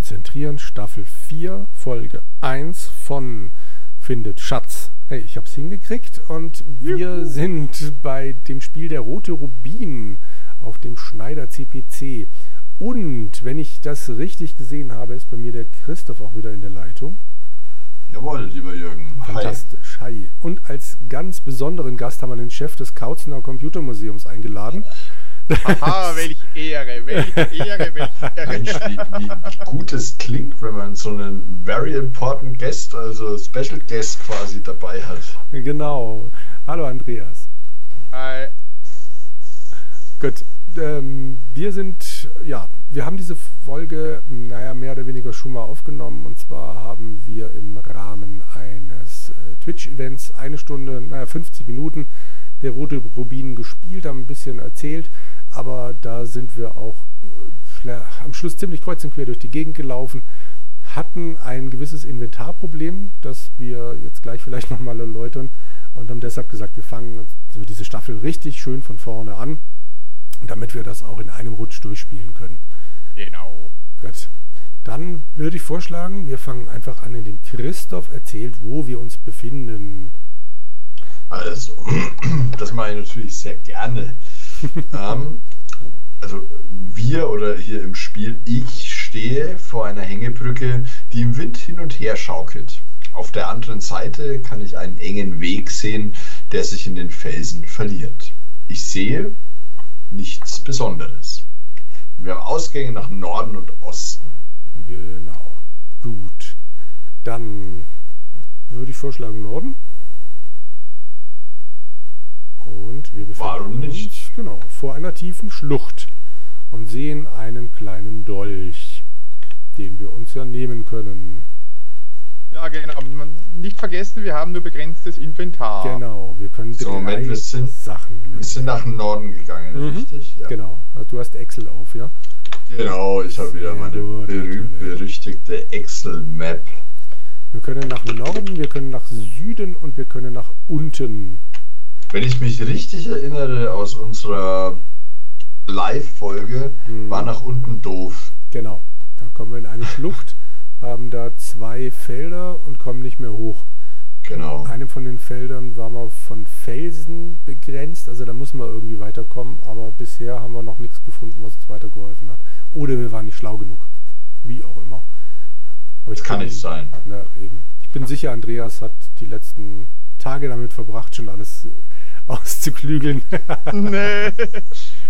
konzentrieren, Staffel 4, Folge 1 von Findet Schatz. Hey, ich hab's hingekriegt und wir Juhu. sind bei dem Spiel Der Rote Rubin auf dem Schneider CPC. Und wenn ich das richtig gesehen habe, ist bei mir der Christoph auch wieder in der Leitung. Jawohl, lieber Jürgen. Fantastisch. Hi. Hi. Und als ganz besonderen Gast haben wir den Chef des Kautzenau Computermuseums eingeladen. Aha, welch Ehre, welch Ehre, welch Ehre. Mensch, wie, wie, wie, gut es klingt, wenn man so einen very important guest, also Special Guest quasi dabei hat. Genau. Hallo Andreas. Hi. Gut. Ähm, wir sind, ja, wir haben diese Folge, naja, mehr oder weniger schon mal aufgenommen. Und zwar haben wir im Rahmen eines äh, Twitch-Events eine Stunde, naja, 50 Minuten der Rote Rubin gespielt, haben ein bisschen erzählt aber da sind wir auch äh, am Schluss ziemlich kreuz und quer durch die Gegend gelaufen, hatten ein gewisses Inventarproblem, das wir jetzt gleich vielleicht nochmal erläutern und haben deshalb gesagt, wir fangen so diese Staffel richtig schön von vorne an, damit wir das auch in einem Rutsch durchspielen können. Genau. Gut. Dann würde ich vorschlagen, wir fangen einfach an, indem Christoph erzählt, wo wir uns befinden. Also, das mache ich natürlich sehr gerne. Ähm, also wir oder hier im Spiel, ich stehe vor einer Hängebrücke, die im Wind hin und her schaukelt. Auf der anderen Seite kann ich einen engen Weg sehen, der sich in den Felsen verliert. Ich sehe nichts Besonderes. wir haben Ausgänge nach Norden und Osten. Genau. Gut. Dann würde ich vorschlagen Norden. Und wir befinden Warum nicht? uns genau, vor einer tiefen Schlucht und sehen einen kleinen Dolch, den wir uns ja nehmen können. Ja, genau. Nicht vergessen, wir haben nur begrenztes Inventar. Genau, wir können so, drei Moment, wir sind, Sachen. Wir sind nach dem Norden gegangen, mhm. richtig? Ja. Genau. Also du hast Excel auf, ja? Genau, ich habe wieder meine berühmt berüchtigte Excel-Map. Wir können nach Norden, wir können nach Süden und wir können nach unten. Wenn ich mich richtig erinnere aus unserer Live-Folge, hm. war nach unten doof. Genau. Da kommen wir in eine Schlucht, haben da zwei Felder und kommen nicht mehr hoch. Genau. In einem von den Feldern war man von Felsen begrenzt, also da muss man irgendwie weiterkommen, aber bisher haben wir noch nichts gefunden, was uns weitergeholfen hat. Oder wir waren nicht schlau genug. Wie auch immer. Aber das kann bin, nicht sein. Na, eben. Ich bin sicher, Andreas hat die letzten Tage damit verbracht, schon alles auszuklügeln. nee.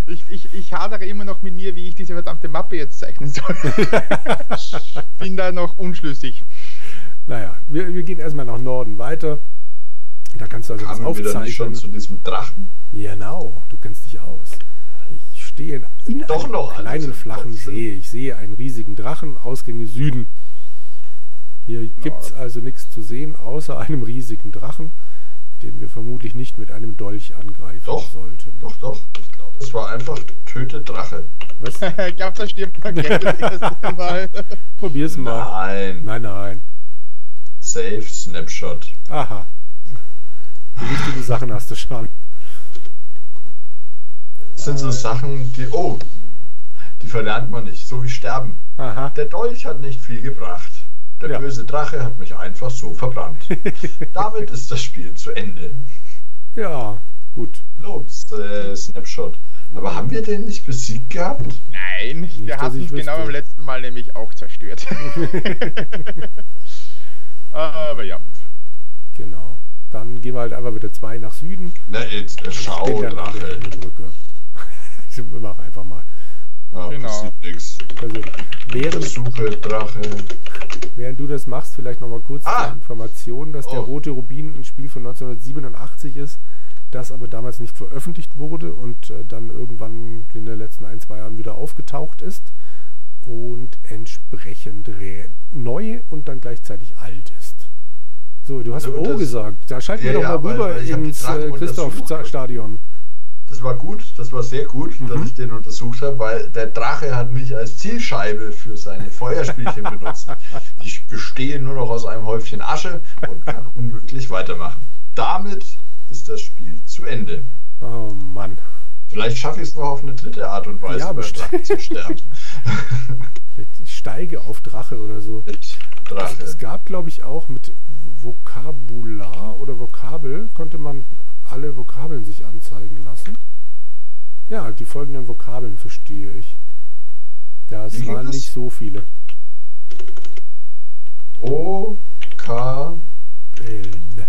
Ich, ich, ich hadere immer noch mit mir, wie ich diese verdammte Mappe jetzt zeichnen soll. Bin da noch unschlüssig. Naja, wir, wir gehen erstmal nach Norden weiter. Da kannst du also Kamen was aufzeichnen. Wir schon zu diesem Drachen? Genau, du kennst dich aus. Ich stehe in, in Doch einem noch kleinen flachen See. Ich sehe einen riesigen Drachen, Ausgänge Süden. Hier gibt es also nichts zu sehen, außer einem riesigen Drachen den wir vermutlich nicht mit einem Dolch angreifen doch, sollten. Doch, doch. Ich glaube, es war einfach Töte Drache. Was? ich glaube, da stirbt man Mal. Probier's mal. Nein. Nein, nein. Safe Snapshot. Aha. Die wichtigen Sachen hast du schon. Das sind so Sachen, die, oh, die verlernt man nicht, so wie Sterben. Aha. Der Dolch hat nicht viel gebracht. Der ja. böse Drache hat mich einfach so verbrannt. Damit ist das Spiel zu Ende. Ja, gut. Los, äh, Snapshot. Aber haben wir den nicht besiegt gehabt? Nein, nicht, der hat uns genau beim letzten Mal nämlich auch zerstört. Aber ja. Genau. Dann gehen wir halt einfach wieder zwei nach Süden. Na jetzt, äh, schau, Drache. Wir machen einfach mal. Ja, genau. passiert nichts. Also, während, Suche, Drache. Während du das machst, vielleicht nochmal kurz ah. die Information, dass oh. der Rote Rubin ein Spiel von 1987 ist, das aber damals nicht veröffentlicht wurde und äh, dann irgendwann in den letzten ein, zwei Jahren wieder aufgetaucht ist und entsprechend neu und dann gleichzeitig alt ist. So, du hast also, O gesagt. Da schalten ja, wir doch mal rüber weil, weil ins äh, Christoph-Stadion. Das war gut, das war sehr gut, mhm. dass ich den untersucht habe, weil der Drache hat mich als Zielscheibe für seine Feuerspielchen benutzt. Ich bestehe nur noch aus einem Häufchen Asche und kann unmöglich weitermachen. Damit ist das Spiel zu Ende. Oh Mann. Vielleicht schaffe ich es noch auf eine dritte Art und Weise, ja, Drachen zu sterben. Ich steige auf Drache oder so. Mit Drache. Es gab, glaube ich, auch mit Vokabular oder Vokabel konnte man alle Vokabeln sich anzeigen lassen. Ja, die folgenden Vokabeln verstehe ich. Das waren nicht so viele. O, K, Wellen.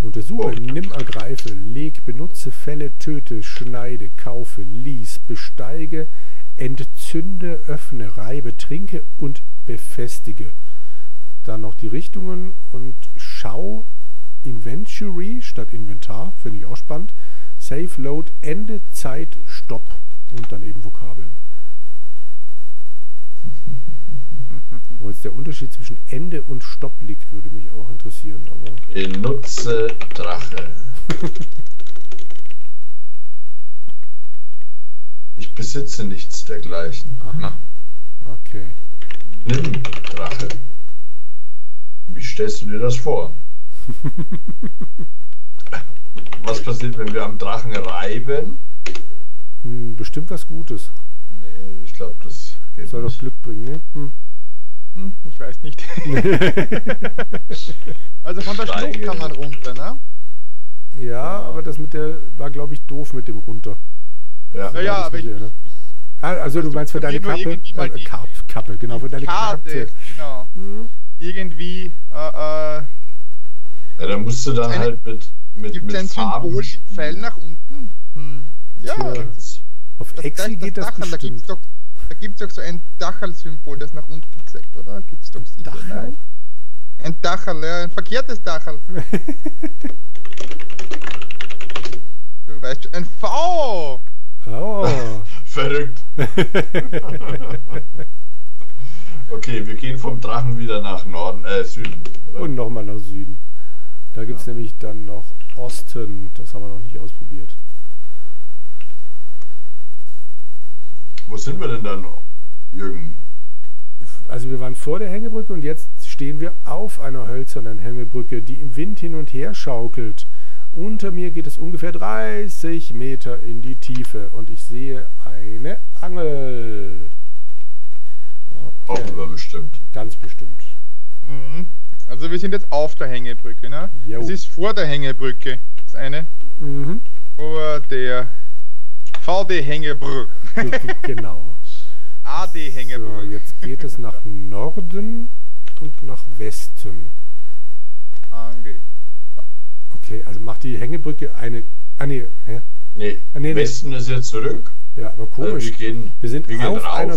Untersuche, Oh. nimm, ergreife, leg, benutze, fälle, töte, schneide, kaufe, lies, besteige, entzünde, öffne, reibe, trinke und befestige. Dann noch die Richtungen und schau, Inventory statt Inventar, finde ich auch spannend. Save, Load, Ende, Zeit, Stopp und dann eben Vokabeln. Wo jetzt der Unterschied zwischen Ende und Stopp liegt, würde mich auch interessieren, aber benutze Drache. Ich besitze nichts dergleichen. Aha. Okay. Nimm Drache. Wie stellst du dir das vor? Was passiert, wenn wir am Drachen reiben? Hm, Bestimmt was Gutes. Nee, ich glaube, das geht Soll doch nicht. Glück bringen, ne? Hm. Hm, ich weiß nicht. also von der Steige. Schlucht kann man runter, ne? Ja, aber das mit der war, glaube ich, doof mit dem runter. Ja. Ja, ja, aber mit ich, ne? ich Ah, also du meinst für deine Kappe? Äh, Kappe, genau, für deine Karte, Kappe. genau. Hm. Irgendwie äh, äh, ja, da musst du dann Eine- halt mit, mit, gibt mit es ein Farben Symbol spielen. Pfeil nach unten? Hm. Ja, Tja. Das- Auf das, Excel das geht das Dachel, da gibt es bestimmt. doch, da gibt's doch so ein Dachel-Symbol, das nach unten zeigt, oder? Gibt es doch sicher. Dachel? Nein? Ein Dachel, ja, ein verkehrtes Dachel. Du weißt schon, ein V! Oh. Verrückt. Okay, wir gehen vom Drachen wieder nach Norden, äh, Süden. Oder? Und nochmal nach Süden. Da gibt es Ja. nämlich dann noch Osten. Das haben wir noch nicht ausprobiert. Wo sind wir denn dann, Jürgen? Also wir waren vor der Hängebrücke und jetzt stehen wir auf einer hölzernen Hängebrücke, die im Wind hin und her schaukelt. Unter mir geht es ungefähr 30 Meter in die Tiefe und ich sehe eine Angel. Brauchen wir bestimmt. Ganz bestimmt. Mhm. Also wir sind jetzt auf der Hängebrücke, ne? Jo. Es ist vor der Hängebrücke. Das eine Mhm. vor der VD-Hängebrücke. genau. So, AD-Hängebrücke. jetzt geht es nach Norden und nach Westen. Ange. Okay, also macht die Hängebrücke eine. Ah nee, hä? Nee, Ah, nee, nee. Westen ist jetzt zurück. Ja, aber Also komisch. wir gehen, Wir sind wir gehen auf einer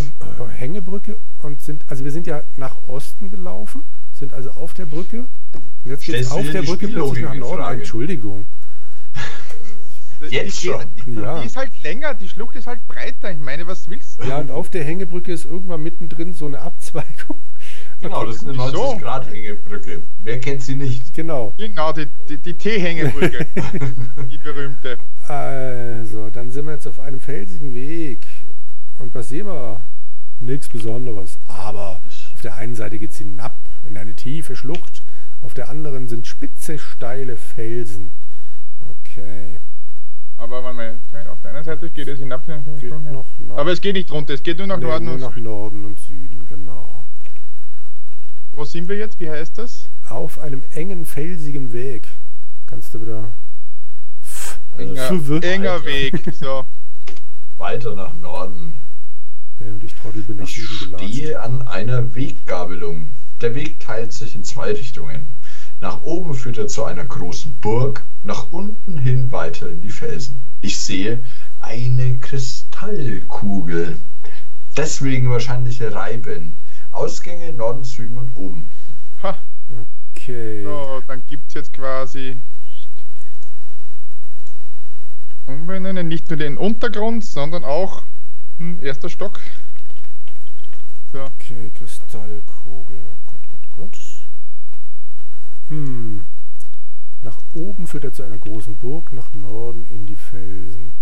Hängebrücke und sind, also wir sind ja nach Osten gelaufen, sind also auf der Brücke und jetzt geht es auf der Brücke plötzlich nach Norden. Frage? Entschuldigung. Die- Jetzt die, schon. Die, Ja. die ist halt länger, die Schlucht ist halt breiter. Ich meine, was willst du? Ja, und auf der Hängebrücke ist irgendwann mittendrin so eine Abzweigung. Genau, Okay, das ist eine Wieso? 90-Grad-Hängebrücke. Wer kennt sie nicht? Genau. Genau, die, die, die T-Hängebrücke. die berühmte. Also, dann sind wir jetzt auf einem felsigen Weg. Und was sehen wir? Nichts Besonderes. Aber auf der einen Seite geht es hinab in eine tiefe Schlucht, auf der anderen sind spitze, steile Felsen. Okay. Aber warte mal, auf der einen Seite geht es hinab. Geht noch nach, Aber es geht nicht runter, es geht nur nach nee, Norden nur und nach Süden. Norden und Süden, genau. Wo sind wir jetzt? Wie heißt das? Auf einem engen, felsigen Weg. Kannst du wieder. F- Enger, enger. Weg. So. Weiter nach Norden. Ja, und ich Trottel bin nach Ich Süden gelatscht. stehe an einer Weggabelung. Der Weg teilt sich in zwei Richtungen. Nach oben führt er zu einer großen Burg, nach unten hin weiter in die Felsen. Ich sehe eine Kristallkugel. Deswegen wahrscheinlich Reiben. Ausgänge Norden, Süden und oben. Ha. Okay. So, dann gibt es jetzt quasi umbenennen, nicht nur den Untergrund, sondern auch hm, erster Stock. So, Okay, Kristallkugel. Gut. Hm. Nach oben führt er zu einer großen Burg, nach Norden in die Felsen.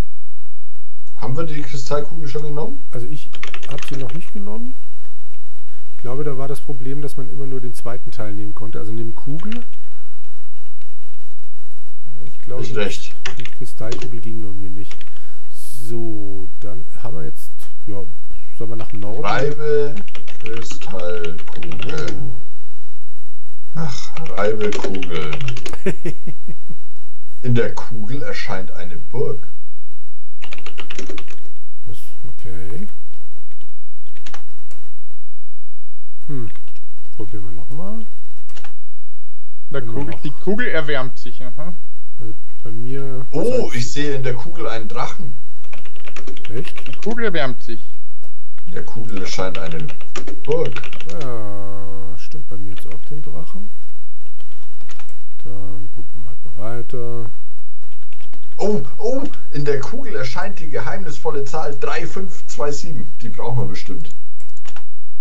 Haben wir die Kristallkugel schon genommen? Also ich habe sie noch nicht genommen. Ich glaube, da war das Problem, dass man immer nur den zweiten Teil nehmen konnte. Also neben Kugel. Ich glaube, Ist recht. die Kristallkugel ging irgendwie nicht. So, dann haben wir jetzt ja, Reibe Kristallkugel. Oh. Ach, Reibekugel. In der Kugel erscheint eine Burg. Was? Okay. Hm. Probieren wir nochmal. Noch. die Kugel erwärmt sich. Aha. Also bei mir. Oh, ich sehe in der Kugel einen Drachen. Echt? Die Kugel erwärmt sich. In der Kugel erscheint eine Burg. Ja, stimmt bei mir jetzt auch den Drachen. Dann probieren wir halt mal weiter. Oh, oh, in der Kugel erscheint die geheimnisvolle Zahl 3527. Die brauchen wir bestimmt.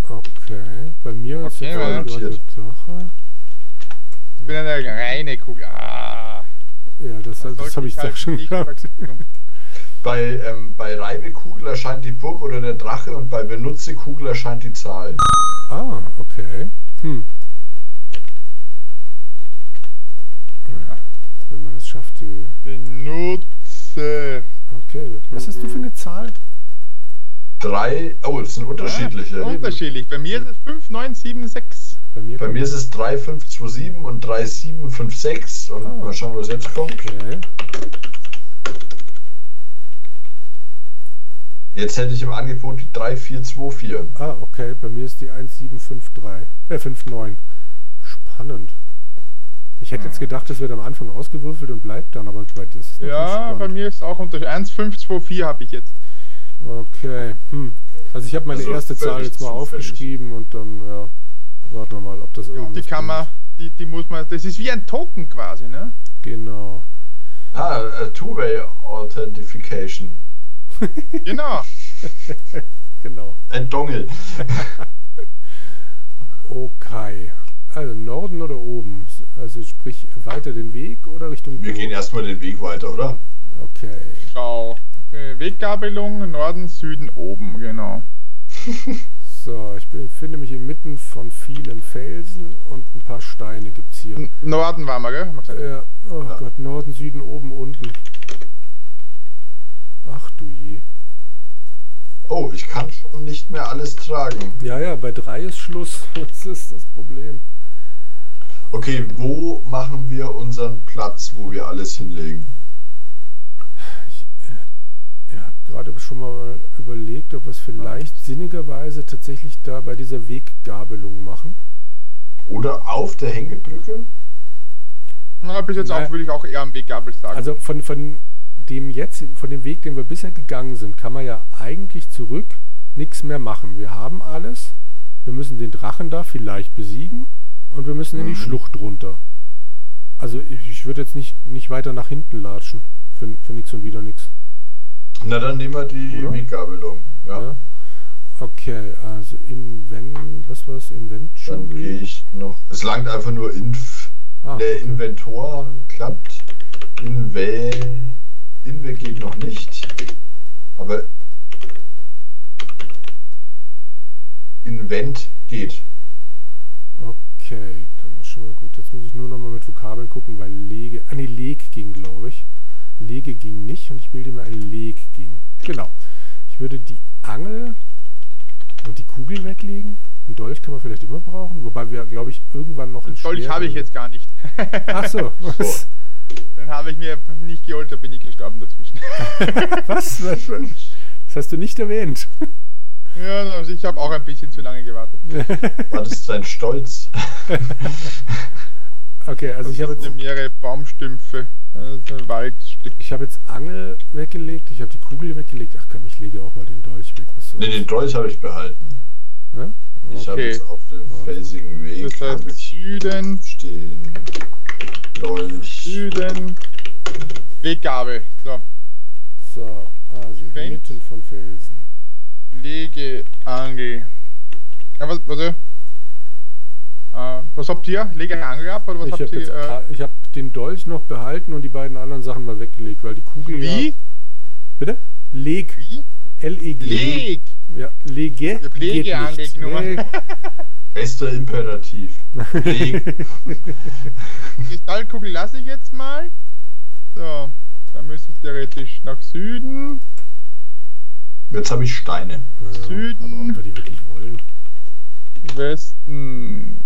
Okay, bei mir ist Okay, ja. der Drache. Ich bin eine reine Kugel. Ah. Ja, das, das sollte habe ich halt doch schon nicht gehabt. Bei, ähm, bei Reibekugel erscheint die Burg oder der Drache und bei Benutzekugel erscheint die Zahl. Ah, okay. Hm. Wenn man es schafft, die. Benutze. Okay, was hast du für eine Zahl? Drei, oh, es sind unterschiedliche. Ah, unterschiedlich. Bei mir ist es 5976. Bei mir, Bei mir ist es 3527 und 3756 und Ah. mal schauen, was jetzt kommt. Okay. Jetzt hätte ich im Angebot die 3424. Ah, okay. Bei mir ist die 1753. Äh, 59. Spannend. Ich hätte jetzt Hm. gedacht, das wird am Anfang ausgewürfelt und bleibt dann, aber bei dir ist Ja, bei mir ist auch unter 1524 habe ich jetzt. Okay. Hm. Also ich habe meine Also erste Zahl jetzt mal zufällig. aufgeschrieben und dann, ja, warten wir mal, ob das irgendwas Die kann man, die, die muss man, das ist wie ein Token quasi, ne? Genau. Ah, äh, Two-Way Authentification. Genau. genau. Ein Dongle. Okay. Also Norden oder oben? Also sprich weiter den Weg oder Richtung Wir gehen erstmal den Weg weiter, oder? Okay. Schau. Okay, Weggabelung, Norden, Süden, oben, genau. So, ich befinde mich inmitten von vielen Felsen und ein paar Steine gibt's hier. N Norden waren wir, gell? Ja, oh Ja. Gott, Norden, Süden, oben, unten. Ach du je. Oh, ich kann schon nicht mehr alles tragen. Ja, ja, bei drei ist Schluss. Das ist das Problem. Okay, wo machen wir unseren Platz, wo wir alles hinlegen? Ich äh, ihr habt gerade schon mal überlegt, ob wir es vielleicht sinnigerweise tatsächlich da bei dieser Weggabelung machen. Oder auf der Hängebrücke? Na, bis jetzt Naja. auch, will ich auch eher am Weggabel sagen. Also von, von dem jetzt, von dem Weg, den wir bisher gegangen sind, kann man ja eigentlich zurück nichts mehr machen. Wir haben alles. Wir müssen den Drachen da vielleicht besiegen und wir müssen in die Mhm. Schlucht runter. Also ich, ich würde jetzt nicht, nicht weiter nach hinten latschen. Für, für nix und wieder nix. Na, dann nehmen wir die Oder? Weggabelung. Ja. Ja. Okay, also Invent, was war es? Inventory? Dann gehe ich noch. Es langt einfach nur Inf. Ah, der okay. Inventor klappt. Inve. Inve geht noch nicht. Aber Invent geht. Okay, dann ist schon mal gut. Jetzt muss ich nur noch mal mit Vokabeln gucken, weil Lege, ah nee, Leg ging, glaube ich. Lege ging nicht und ich bilde mir ein Leg ging. Genau. Ich würde die Angel und die Kugel weglegen. Ein Dolch kann man vielleicht immer brauchen, wobei wir, glaube ich, irgendwann noch ein Den Dolch habe ich jetzt gar nicht. Ach so. Was? Den habe ich mir nicht geholt, da bin ich gestorben dazwischen. was? Was? Das hast du nicht erwähnt. ja, also ich habe auch ein bisschen zu lange gewartet. War das dein Stolz? Okay, also ich habe Das jetzt, sind mehrere Baumstümpfe. Das ist ein Waldstück. ich habe jetzt Angel weggelegt, ich habe die Kugel weggelegt. Ach komm, ich lege auch mal den Dolch weg. Was Ne, soll's? den Dolch habe ich behalten. Ja? Ich habe jetzt auf dem felsigen Weg Das heißt Süden, stehen. Dolch. Süden, Weggabel. So, So, also Invent. inmitten von Felsen. Lege, Angel. Ja, was, was, äh, was habt ihr? Lege Angel ab oder was Ich habt habe ihr? jetzt, Äh, ich hab den Dolch noch behalten und die beiden anderen Sachen mal weggelegt, weil die Kugel wie? ja... Bitte? Leg. Wie? L-E-G. Leg! Ja, lege. Ich hab Lege geht nicht. angenommen. Leg. Bester Imperativ. Die Kristallkugel lasse ich jetzt mal. So, dann müsste ich theoretisch nach Süden. Jetzt habe ich Steine. Ja, Süden. Aber ob wir die wirklich wollen? Westen.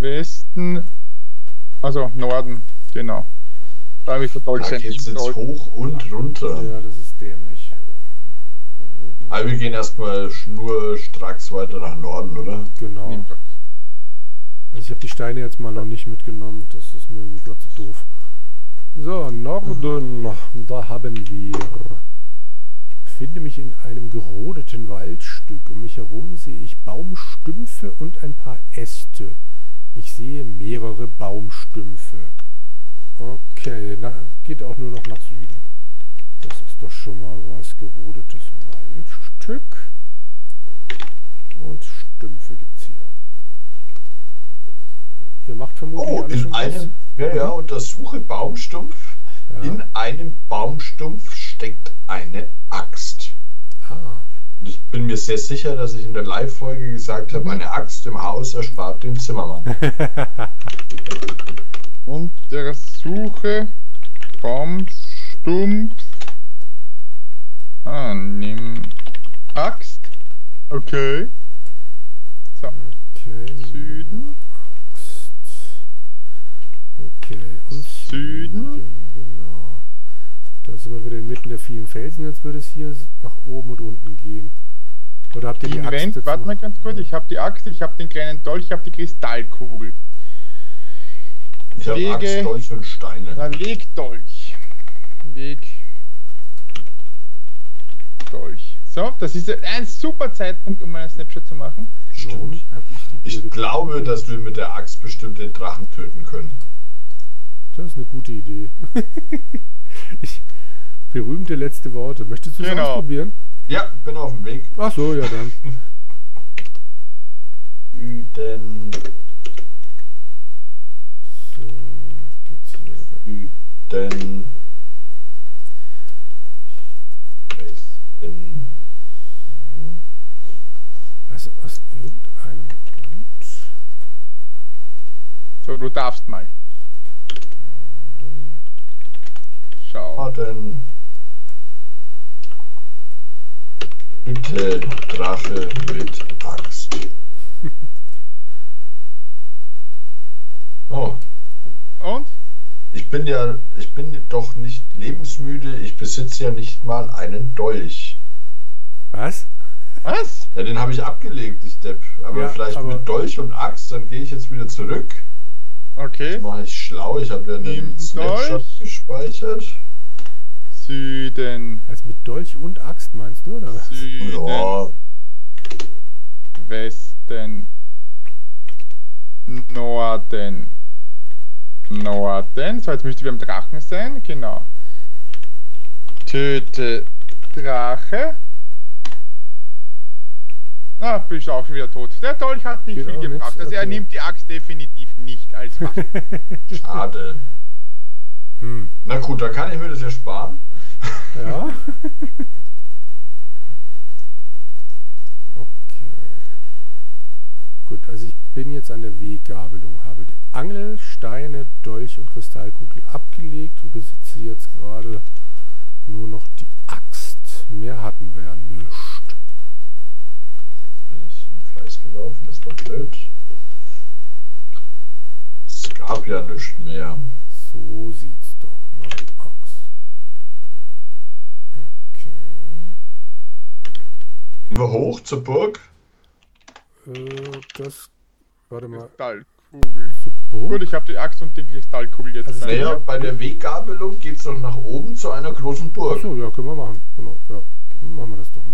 Westen. Also Norden, genau. Da habe ich Da verdolcht. geht es jetzt hoch und runter. Ja, das ist dämlich. Aber wir gehen erstmal schnurstracks weiter nach Norden, oder? Genau. Also ich habe die Steine jetzt mal noch nicht mitgenommen. Das ist mir irgendwie gerade zu doof. So, Norden. Da haben wir. Ich befinde mich in einem gerodeten Waldstück. Um mich herum sehe ich Baumstümpfe und ein paar Äste. Ich sehe mehrere Baumstümpfe. Okay, na, geht auch nur noch nach Süden. Das ist doch schon mal was. Gerodetes Waldstück. Und Stümpfe gibt's hier. Ihr macht vermutlich Oh, alle in schon einem, ja, ja, untersuche Baumstumpf. Ja. In einem Baumstumpf steckt eine Axt. Ah, Und ich bin mir sehr sicher, dass ich in der Live-Folge gesagt habe, eine Axt im Haus erspart den Zimmermann. Und der Suche Baumstumpf. Ah, nimm Axt. Okay. So, okay. Süden. Axt. Okay, und Süden. Süden, genau. Da sind wir wieder inmitten der vielen Felsen. Jetzt würde es hier nach oben und unten gehen. Oder habt ihr die Axt Invent, jetzt warte noch? mal ganz kurz. Ich habe die Axt, ich habe den kleinen Dolch, ich habe die Kristallkugel. Ich habe Axt, Dolch und Steine. Na, leg Dolch. Leg Dolch. So, das ist ein super Zeitpunkt, um einen Snapshot zu machen. Stimmt. ich glaube, dass wir mit der Axt bestimmt den Drachen töten können. Das ist eine gute Idee. ich, berühmte letzte Worte. Möchtest du es Genau. ausprobieren? Ja, bin auf dem Weg. Ach so, ja dann. Süden, So, geht's hier. Süden, Westen. Also aus irgendeinem Grund. So, du darfst mal. Dann Schau. Norden. Hüte, Drache mit Axt. Oh, Und? ich bin ja, ich bin doch nicht lebensmüde, ich besitze ja nicht mal einen Dolch. Was? Was? Ja, den habe ich abgelegt, ich Depp. Aber Ja, vielleicht aber- mit Dolch und Axt, dann gehe ich jetzt wieder zurück. Okay. Das mache ich schlau, ich habe ja Nimm einen Snapshot Dolch. gespeichert. Süden. Also mit Dolch und Axt meinst du, oder? was? Süden. Ja, Westen. Norden. Norden. So, jetzt müsste wir am Drachen sein. Genau. Töte Drache. Ah, bist auch schon wieder tot. Der Dolch hat nicht Geht viel gebracht. Also er okay. nimmt die Axt definitiv nicht als Waffe. schade. hm. Na gut, dann kann ich mir das ja sparen. Ja. okay. Gut, also ich bin jetzt an der Weggabelung, habe die Angel, Steine, Dolch und Kristallkugel abgelegt und besitze jetzt gerade nur noch die Axt. Mehr hatten wir ja nicht. Jetzt bin ich im Kreis gelaufen, das war blöd. Es gab ja nichts mehr. So sieht's doch mal aus. Okay. Gehen wir hoch zur Burg? Äh, das. Warte mal. Kristallkugel. Zur Burg? Gut, ich habe die Axt und die Kristallkugel jetzt. Also bei Naja, bei der Weggabelung geht es doch nach oben zu einer großen Burg. Achso, ja, können wir machen. Genau, ja. Machen wir das doch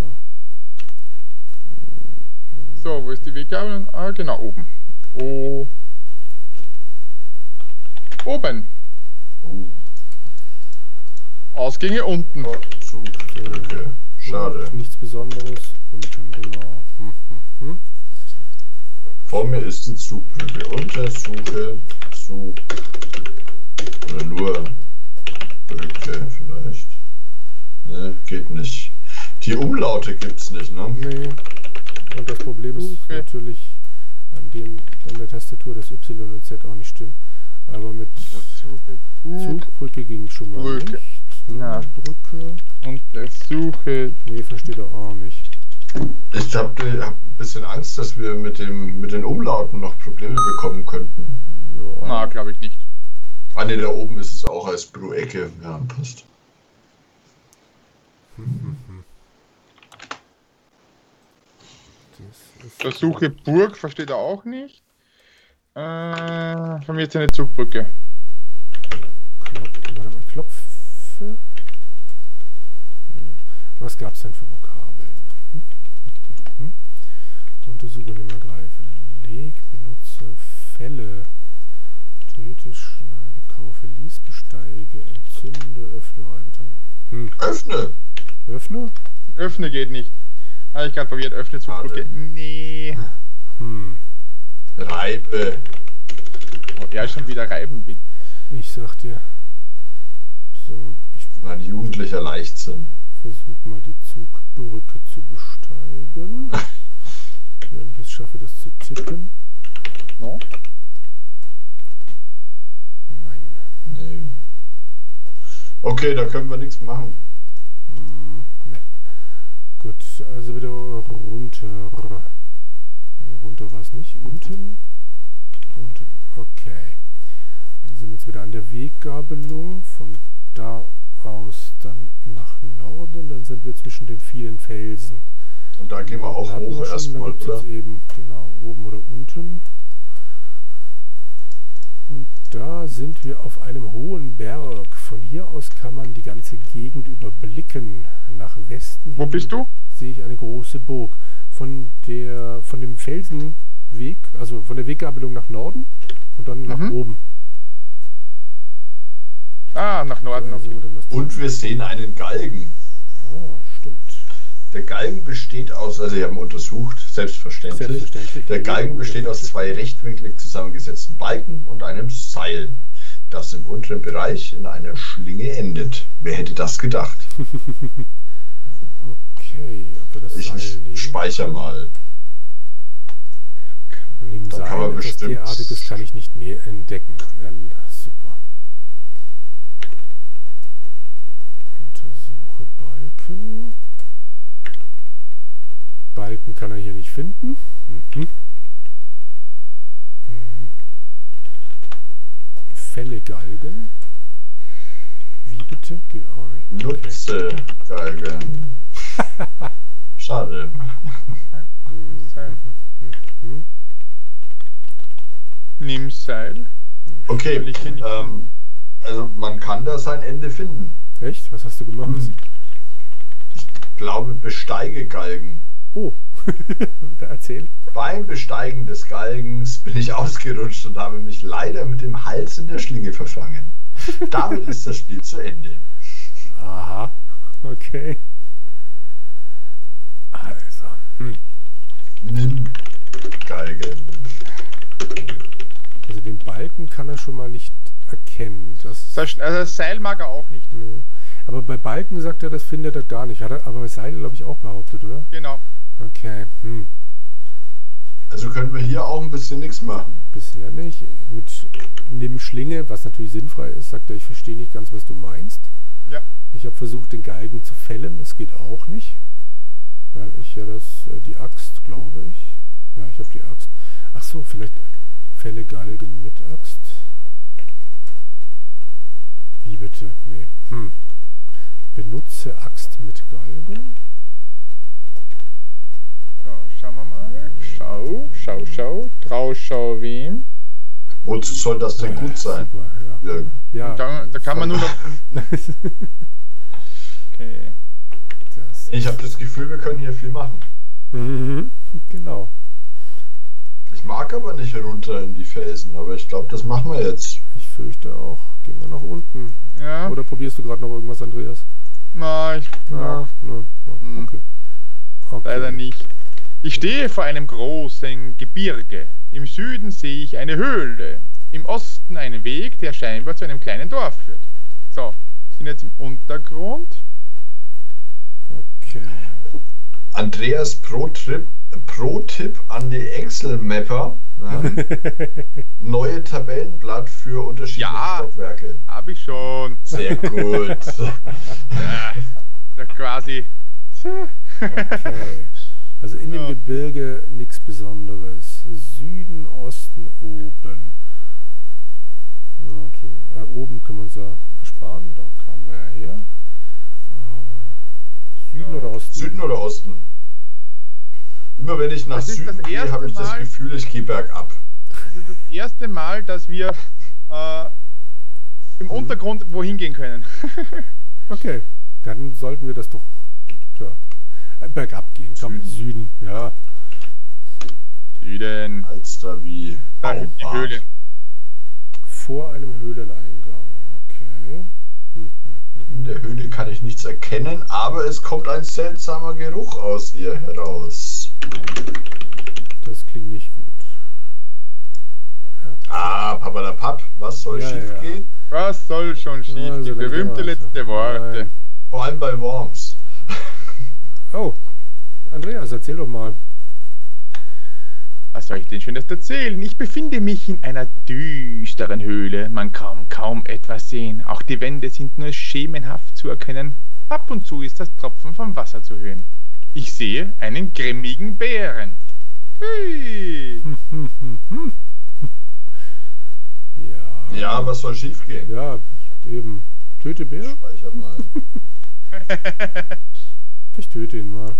So, wo ist die Weggabelung? Ah, genau, oben. O oben. Oh, Ausgänge unten. Zugbrücke. Schade. Nichts Besonderes. Unten, genau. Hm, hm, hm. Vor mir ist die Zugbrücke. Untersuche Zug. Oder nur Brücke vielleicht. Ne, geht nicht. Die Umlaute gibt's nicht, ne? Nee. Und das Problem ist Suche. natürlich an dem, an der Tastatur, dass Y und Z auch nicht stimmen. Aber mit Suche Zug. Zugbrücke ging schon mal Brücke. nicht. Ja. Brücke. Untersuche. Nee, versteht er auch nicht. Ich habe hab ein bisschen Angst, dass wir mit, dem, mit den Umlauten noch Probleme bekommen könnten. Ja. Na, glaube ich nicht. Ah ne, da oben ist es auch als Bru-Ecke. Ja, passt. Das ist Untersuche Burg, versteht er auch nicht. Äh, von mir jetzt eine Zugbrücke. Klop warte mal, Klopfe? Nee. Was gab es denn für Vokabeln? Hm, hm, hm. Untersuche, nimm, ergreife, leg, benutze, fälle, töte, schneide, kaufe, lies, besteige, entzünde, öffne, reibe, tanke. Hm. Öffne! Öffne? Öffne geht nicht. Habe ich gerade probiert, öffne Zugbrücke. Nee. Hm. Reibe! Oh, ist schon wieder reiben will. Ich sag dir. So, ich Mein jugendlicher Leichtsinn. versuche mal die Zugbrücke zu besteigen. Wenn ich es schaffe, das zu tippen. No? Nein. Nee. Okay, da können wir nichts machen. Gut, also wieder runter. Ne, runter war es nicht. Unten? Unten, okay. Dann sind wir jetzt wieder an der Weggabelung. Von da aus dann nach Norden. Dann sind wir zwischen den vielen Felsen. Und da gehen wir auch Hatten hoch wir schon, erstmal, da oder? jetzt eben, genau, oben oder unten. Und da sind wir auf einem hohen Berg. Von hier aus kann man die ganze Gegend überblicken. Nach Westen Wo hin bist du? Sehe ich eine große Burg. Von, der, von dem Felsenweg, also von der Weggabelung nach Norden und dann nach Mhm. oben. Ah, nach Norden. Okay. Und wir sehen einen Galgen. Ah, stimmt. Der Galgen besteht aus, also wir haben untersucht, selbstverständlich. Selbstverständlich. Der Galgen besteht aus zwei rechtwinklig zusammengesetzten Balken und einem Seil, das im unteren Bereich in einer Schlinge endet. Wer hätte das gedacht? Okay, ob wir das Ich, Seil nehmen. ich speichere mal. Neben Da kann man etwas bestimmt- derartiges kann ich nicht entdecken. Ja, super. Untersuche Balken. Balken kann er hier nicht finden. Mhm. Mhm. Fälle Galgen. Wie bitte? Geht auch nicht. Okay. Nutze Galgen. Schade. Seil. Nimm Seil. Okay, ähm, also man kann da sein Ende finden. Echt? Was hast du gemacht? Hm. Ich glaube, besteige Galgen. Oh, da erzähl. Beim Besteigen des Galgens bin ich ausgerutscht und habe mich leider mit dem Hals in der Schlinge verfangen. Damit ist das Spiel zu Ende. Aha, okay. Also, hm. Nimm Galgen. also den Balken kann er schon mal nicht erkennen. Das, Das, also das Seil mag er auch nicht. nee. Aber bei Balken sagt er, das findet er gar nicht. Hat er aber bei Seil, glaube ich, auch behauptet, oder? Genau. Okay, hm. Also können wir hier auch ein bisschen nichts machen. Bisher nicht. Mit neben Schlinge, was natürlich sinnfrei ist, sagt er, ich verstehe nicht ganz, was du meinst. Ja. Ich habe versucht, den Galgen zu fällen. Das geht auch nicht. Weil ich ja das, äh, die Axt, glaube ich. Ja, ich habe die Axt. Ach so, vielleicht fälle Galgen mit Axt. Wie bitte? Nee. Hm. Benutze Axt mit Galgen. So, schauen wir mal. Schau, schau, schau. Trau, schau wem. Wozu soll das denn gut sein? Super, ja. Ja. ja. Da, da kann man nur noch. Okay. Das Ich habe das Gefühl, wir können hier viel machen. Mhm, genau. Ich mag aber nicht runter in die Felsen, aber ich glaube, das machen wir jetzt. Ich fürchte auch. Gehen wir nach unten. Ja. Oder probierst du gerade noch irgendwas, Andreas? Na, ich. Ah, ne, ne, Hm. okay. okay. Leider nicht. Ich stehe vor einem großen Gebirge. Im Süden sehe ich eine Höhle. Im Osten einen Weg, der scheinbar zu einem kleinen Dorf führt. So, wir sind jetzt im Untergrund. Andreas Pro-Tipp an die Excel-Mapper. Ja. Neue Tabellenblatt für unterschiedliche Ja. Stockwerke. Hab ich schon. Sehr gut. Ja, ja, quasi. Okay. Also in dem. Gebirge nichts Besonderes. Süden, Osten, oben. Ja, und, äh, oben können wir uns ja ersparen, da kamen wir ja her. Aber Süden Ja. oder Osten? Süden oder Osten? Immer wenn ich nach Süden gehe, habe ich das Gefühl, ich gehe bergab. Das ist das erste Mal, dass wir äh, im Untergrund wohin gehen können. Okay, dann sollten wir das doch tja, äh, bergab gehen. Komm, Süden. Süden, ja. Süden. Als da wie Baumbad. Höhle. Vor einem Höhleneingang. Okay. Hm, hm, hm. In der Höhle kann ich nichts erkennen, aber es kommt ein seltsamer Geruch aus ihr heraus. Das klingt nicht gut. Okay. Ah, Papadapap, was soll Ja, schief ja. gehen? Was soll schon schief Also, Berühmte letzte. Worte. Nein. Vor allem bei Worms. Oh, Andreas, erzähl doch mal. Was soll ich denn Schönes erzählen? Ich befinde mich in einer düsteren Höhle. Man kann kaum etwas sehen. Auch die Wände sind nur schemenhaft zu erkennen. Ab und zu ist das Tropfen vom Wasser zu hören. Ich sehe einen grimmigen Bären. Hui. Hm, hm, hm, hm. Ja. Ja, was soll schief gehen? Ja, eben. Töte Bär? Speicher mal. Ich töte ihn mal.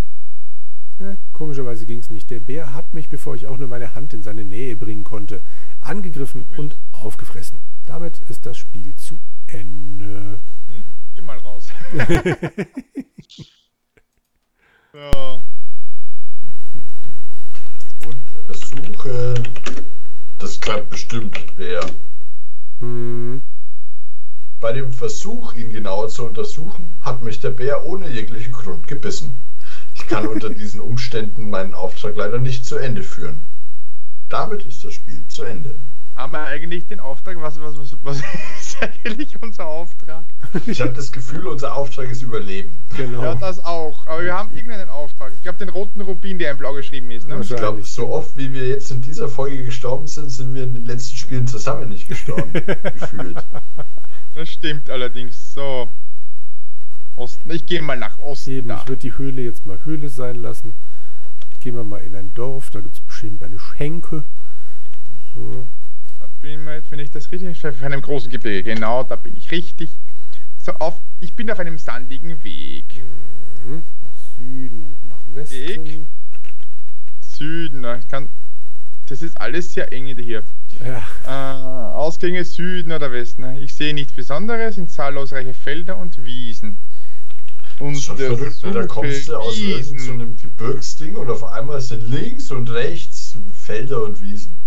Ja, komischerweise ging es nicht. Der Bär hat mich, bevor ich auch nur meine Hand in seine Nähe bringen konnte, angegriffen und aufgefressen. Damit ist das Spiel zu Ende. Geh mal raus. äh, suche. Das klappt bestimmt, Bär. hm. Bei dem Versuch, ihn genauer zu untersuchen, hat mich der Bär ohne jeglichen Grund gebissen. Ich kann unter diesen Umständen meinen Auftrag leider nicht zu Ende führen. Damit ist das Spiel zu Ende. Haben wir eigentlich den Auftrag? Was, was, was, was ist eigentlich unser Auftrag? Ich habe das Gefühl, unser Auftrag ist Überleben. Genau. Ja, das auch. Aber wir haben irgendeinen Auftrag. Ich glaube, den roten Rubin, der in Blau geschrieben ist. Ne? Ich glaube, so oft wie wir jetzt in dieser Folge gestorben sind, sind wir in den letzten Spielen zusammen nicht gestorben. gefühlt. Das stimmt allerdings. So. Osten. Ich gehe mal nach Osten. Eben, da. ich würde die Höhle jetzt mal Höhle sein lassen. Gehen wir mal in ein Dorf, da gibt es bestimmt eine Schenke. So. Bin jetzt, wenn ich das richtig schaffe, auf einem großen Gebirge. Genau, da bin ich richtig. So, auf, ich bin auf einem sandigen Weg. Mhm. Nach Süden und nach Westen. Weg. Süden, ich kann. Das ist alles sehr eng hier. Ja. Äh, Ausgänge Süden oder Westen. Ich sehe nichts Besonderes, sind zahlreiche Felder und Wiesen. Und Das ist schon der verrückt, ne? Da kommst du aus Wiesen. irgendeinem so Gebirgsding und auf einmal sind links und rechts Felder und Wiesen.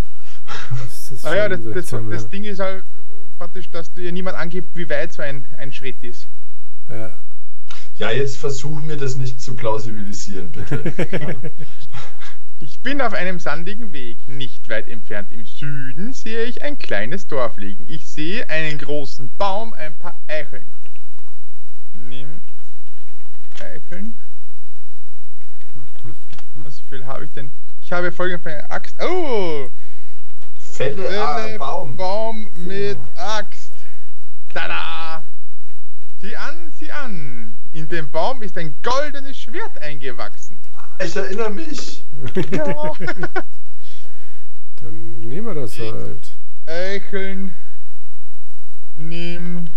Das Naja, das, das, das. Ding ist halt praktisch, dass dir niemand angibt, wie weit so ein, ein Schritt ist. Ja. Ja, jetzt versuch mir das nicht zu plausibilisieren, bitte. Ich bin auf einem sandigen Weg, nicht weit entfernt im Süden sehe ich ein kleines Dorf liegen. Ich sehe einen großen Baum, ein paar Eicheln. Nimm Eicheln. Was viel habe ich denn? Ich habe folgende eine Axt. Oh! Fälle, ah, Baum. Baum mit Axt. Tada! Sieh an, sieh an. In dem Baum ist ein goldenes Schwert eingewachsen. Ich erinnere mich. Ja. Dann nehmen wir das halt. Eicheln. Nimm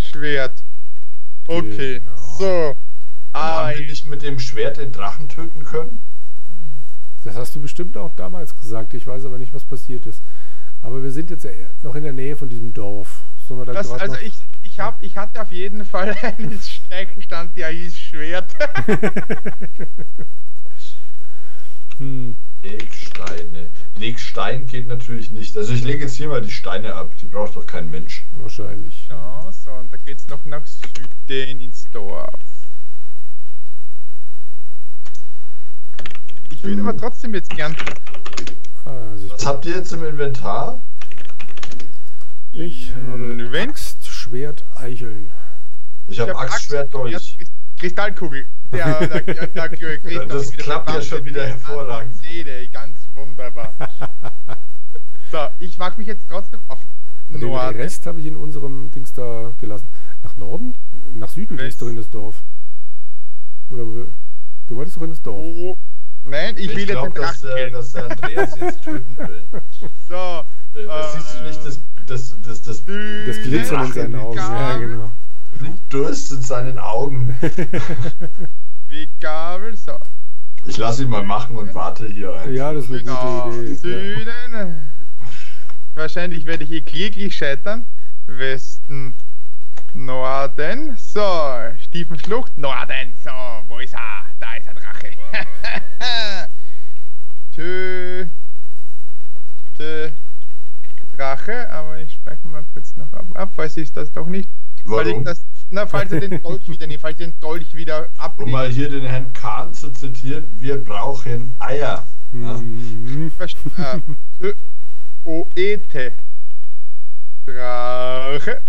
Schwert. Okay, Genau. so. Ah, Haben wir nicht mit dem Schwert den Drachen töten können? Das hast du bestimmt auch damals gesagt. Ich weiß aber nicht, was passiert ist. Aber wir sind jetzt ja noch in der Nähe von diesem Dorf. Sollen wir da das, also ich, ich, hab, ich hatte auf jeden Fall einen Gegenstand, der hieß Schwert. hm. Legsteine. Legstein geht natürlich nicht. Also ich lege jetzt hier mal die Steine ab. Die braucht doch kein Mensch. Wahrscheinlich. Ja, so, und da geht's noch nach Süden ins Dorf. Ich würde aber trotzdem jetzt gern. Also Was habt ihr jetzt im Inventar? ich habe Axt, Schwert, Eicheln. Ich habe hab Axt, Schwert, Dolch. Kristallkugel. Der, der, der, der, der Das klappt ja schon wieder hervorragend. Seele, ganz wunderbar. So, ich mag mich jetzt trotzdem auf Den Norden. Rest habe ich in unserem Dings da gelassen. Nach Norden? Nach Süden Rest. gehst du in das Dorf. Oder du wolltest doch in das Dorf. Oh, nein, ich, Ich, will jetzt den glaube, dass, killen. dass der Andreas jetzt töten will. So, Äh, Das siehst du nicht, das, das, das, das Das Glitzern in seinen Augen. Ja, genau. Durst in seinen Augen. Wie Gabel, so. Ich lasse ihn mal machen und warte hier ein. Ja, das ist eine Genau, gute Idee. Ja. Süden. Wahrscheinlich werde ich hier kläglich scheitern. Westen, Norden. So, Stiefenschlucht, Norden. So, wo ist er? Da ist der Drache. Tö, tö, Drache, aber ich speichere mal kurz noch ab, ab falls ich das doch nicht. Weil ich Warum? das, na, falls er den Dolch wieder nicht, falls den Dolch wieder Um ablegt. mal hier den Herrn Kahn zu zitieren, wir brauchen Eier. Mhm. Äh, Oete. Drache.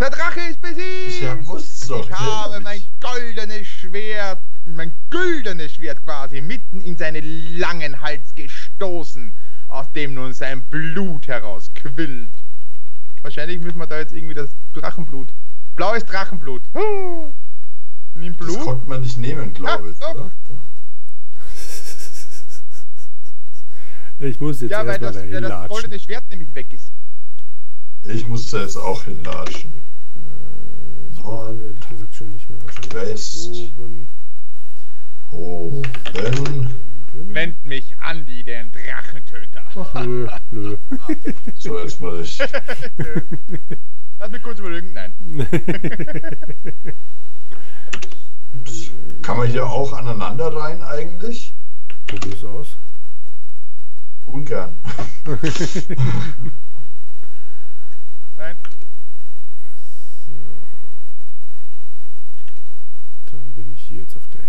Der Drache ist besiegt! Ich ja. Ich habe mein goldenes Schwert, mein güldenes Schwert quasi, mitten in seinen langen Hals gestoßen, aus dem nun sein Blut herausquillt. Wahrscheinlich müssen wir da jetzt irgendwie das Drachenblut. Blaues Drachenblut. Huh. Nimm Das Blut. konnte man nicht nehmen, glaube ich. Doch. oder? Doch. Ich muss jetzt Ja, weil das, weil das goldene Schwert nämlich weg ist. Ich musste jetzt auch hinlatschen. Äh, Ich weiß Und- ehrlich gesagt schon nicht mehr wahrscheinlich. West. Oben, Oben. Wend mich an, die den Drachentöter. Ach nö, nö. So, jetzt mal ich. Lass mich kurz überlegen. Nein. Kann man hier auch aneinander rein eigentlich? Probier es aus. Ungern. Nein. So. Dann bin ich hier jetzt auf der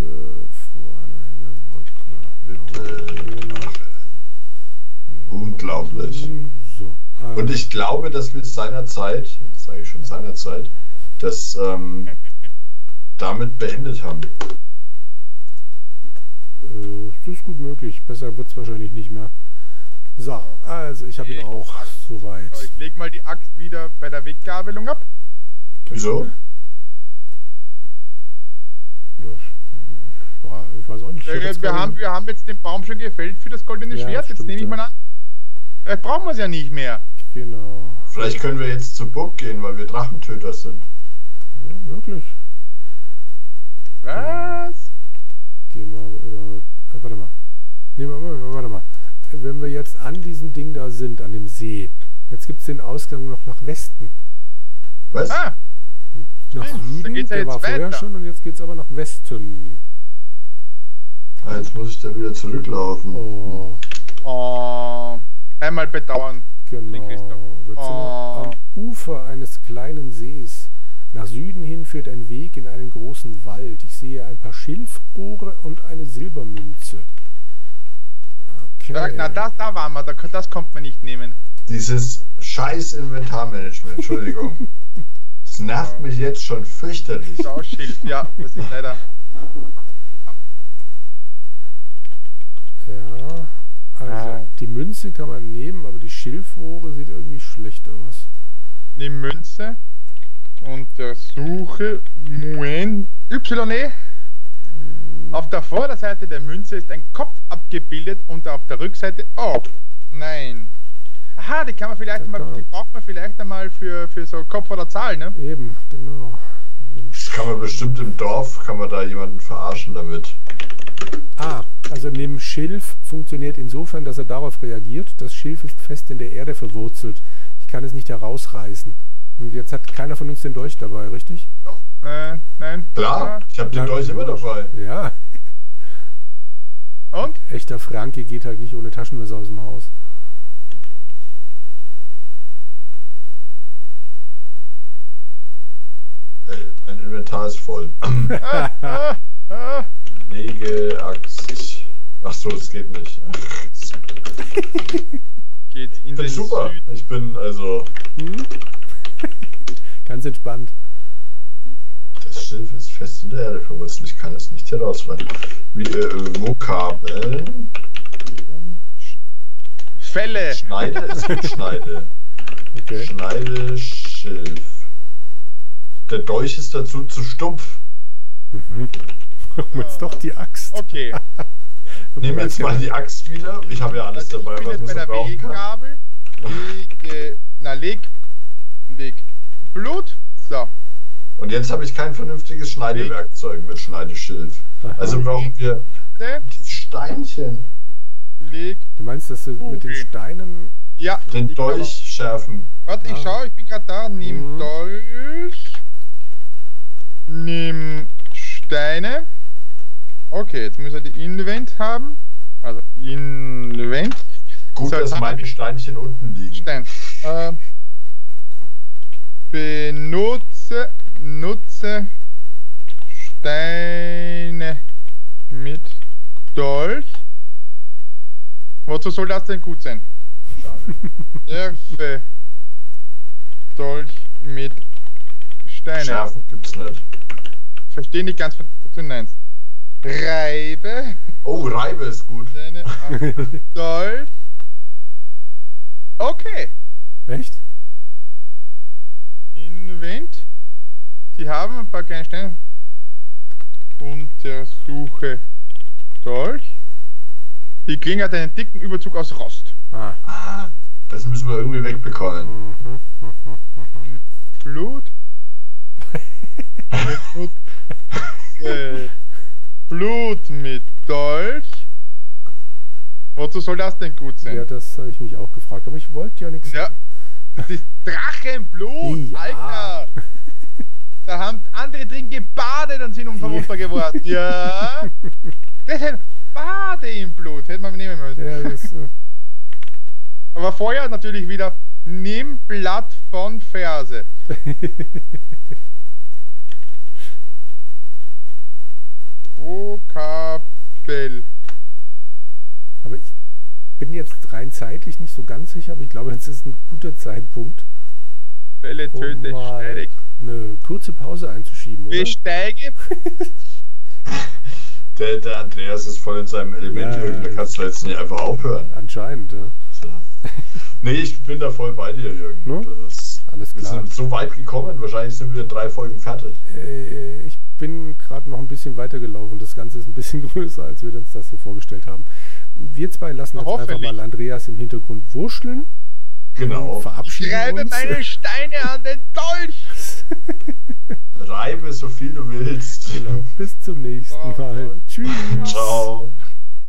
Hängebrücke. Vor einer Hängebrücke. Bitte. Norden, Unglaublich. So. also, Und ich glaube, dass wir seinerzeit, jetzt sage ich schon seinerzeit, das ähm, damit beendet haben. Äh, das ist gut möglich. Besser wird es wahrscheinlich nicht mehr. So, also ich habe ihn auch soweit. So, ich leg mal die Axt wieder bei der Weggabelung ab. Wieso? Das, äh, ich weiß auch nicht. Äh, jetzt wir, haben, wir haben jetzt den Baum schon gefällt für das goldene Ja, Schwert. Jetzt stimmt, nehme ich ja. mal an. Vielleicht brauchen wir es ja nicht mehr. Genau. Vielleicht können wir jetzt zu Burg gehen, weil wir Drachentöter sind. Ja, möglich. Was? Gehen wir wieder. Äh, warte mal. Nee, warte mal, warte mal. Wenn wir jetzt an diesem Ding da sind, an dem See, jetzt gibt es den Ausgang noch nach Westen. Was? Ah, Nach Süden, ja der jetzt war vorher schon und jetzt geht es aber nach Westen. Ah, jetzt muss ich da wieder zurücklaufen. Oh, oh, einmal bedauern. genau. Jetzt Oh. am Ufer eines kleinen Sees. Nach Süden hin führt ein Weg in einen großen Wald. Ich sehe ein paar Schilfrohre und eine Silbermünze. Okay. Na, da, da waren wir, da, das kommt man nicht nehmen. Dieses scheiß Inventarmanagement, Entschuldigung. Das nervt mich jetzt schon fürchterlich. Sauschilf, ja, das ist leider. Ja, also Ah. die Münze kann man nehmen, aber die Schilfrohre sieht irgendwie schlecht aus. Nimm Münze. Untersuche Muen YE. Hm, Auf der Vorderseite der Münze ist ein Kopf abgebildet und auf der Rückseite. Oh, nein. Aha, die kann man vielleicht Ja, mal, die braucht man vielleicht einmal für, für so Kopf oder Zahl, ne? Eben, genau. Das kann man bestimmt im Dorf, kann man da jemanden verarschen damit. Ah, also neben Schilf funktioniert insofern, dass er darauf reagiert. Das Schilf ist fest in der Erde verwurzelt. Ich kann es nicht herausreißen. Und jetzt hat keiner von uns den Dolch dabei, richtig? Doch. Nein, nein. Klar, ich habe den Dolch immer dabei. Ja. Und? echter Franke geht halt nicht ohne Taschenmesser aus dem Haus. Äh, mein Inventar ist voll. Ah, ah, ah. Lege Axt. Ach so, das geht nicht. Geht in Ich bin den super. Süden. Ich bin also. Hm? Ganz entspannt. Das Schilf ist fest in der Erde verwurzelt. Ich kann es nicht herausfinden. Wie, äh, Vokabeln. Fälle. Schneide ist mit Schneide. Okay. Schneide, Schilf. Der Dolch ist dazu zu stumpf. Mhm. Wir jetzt doch die Axt. Okay. Nehmen wir jetzt mal die Axt wieder. Ich habe ja alles Also ich dabei, bin was jetzt man bei so der brauchen kann. Lege, na, leg, leg Blut. So. Und jetzt habe ich kein vernünftiges Schneidewerkzeug mit Schneideschilf. Also brauchen wir die Steinchen. Leg. Du meinst, dass du mit den Okay. Steinen. Ja. Den Dolch schärfen. Warte, ich Ah. schau, ich bin gerade da. Nimm Mhm. Dolch. Nimm Steine. Okay, jetzt müssen wir die Invent haben. Also Invent. Gut, jetzt dass meine Steinchen unten liegen. Stein. Äh, benutze, nutze Steine mit Dolch. Wozu soll das denn gut sein? Werfe Dolch mit Steinen. Schärfen gibt's nicht. Verstehe nicht ganz, was du meinst. Reibe Oh, Reibe ist gut. Steine an Dolch. Okay. Echt? Invent. Sie haben ein paar kleine Steine. Untersuche Dolch. Die Klinge hat einen dicken Überzug aus Rost. Ah. Ah, das müssen wir irgendwie wegbekommen. Mhm. Blut. Benutze Blut mit Dolch. Wozu soll das denn gut sein? Ja, das habe ich mich auch gefragt. Aber ich wollte ja nichts Ja. sagen. Das ist Drachenblut, Ja. Alter! Da haben andere drin gebadet und sind unverwundbar geworden. Ja. Das hätte Bade im Blut, hätte man nehmen müssen. Ja, das, äh, Aber vorher natürlich wieder nimm Blatt von Ferse. Vokabel. aber ich bin jetzt rein zeitlich nicht so ganz sicher, aber ich glaube, jetzt ist ein guter Zeitpunkt, Fälle um töte mal Schneide. eine kurze Pause einzuschieben, oder? Besteige. Der, der Andreas ist voll in seinem Element. Ja, Jürgen, da kannst du jetzt nicht einfach aufhören. Anscheinend, ja. So. Nee, ich bin da voll bei dir, Jürgen. Ne? Das, Alles wir klar. sind so weit gekommen. Wahrscheinlich sind wir drei Folgen fertig. Äh, ich bin gerade noch ein bisschen weitergelaufen. Das Ganze ist ein bisschen größer, als wir uns das so vorgestellt haben. Wir zwei lassen jetzt einfach mal Andreas im Hintergrund wurschteln. Genau. Und verabschieden Schreibe uns. meine Steine an den Dolch. Reibe so viel du willst. genau. Bis zum nächsten. Mal. Tschüss. Ciao.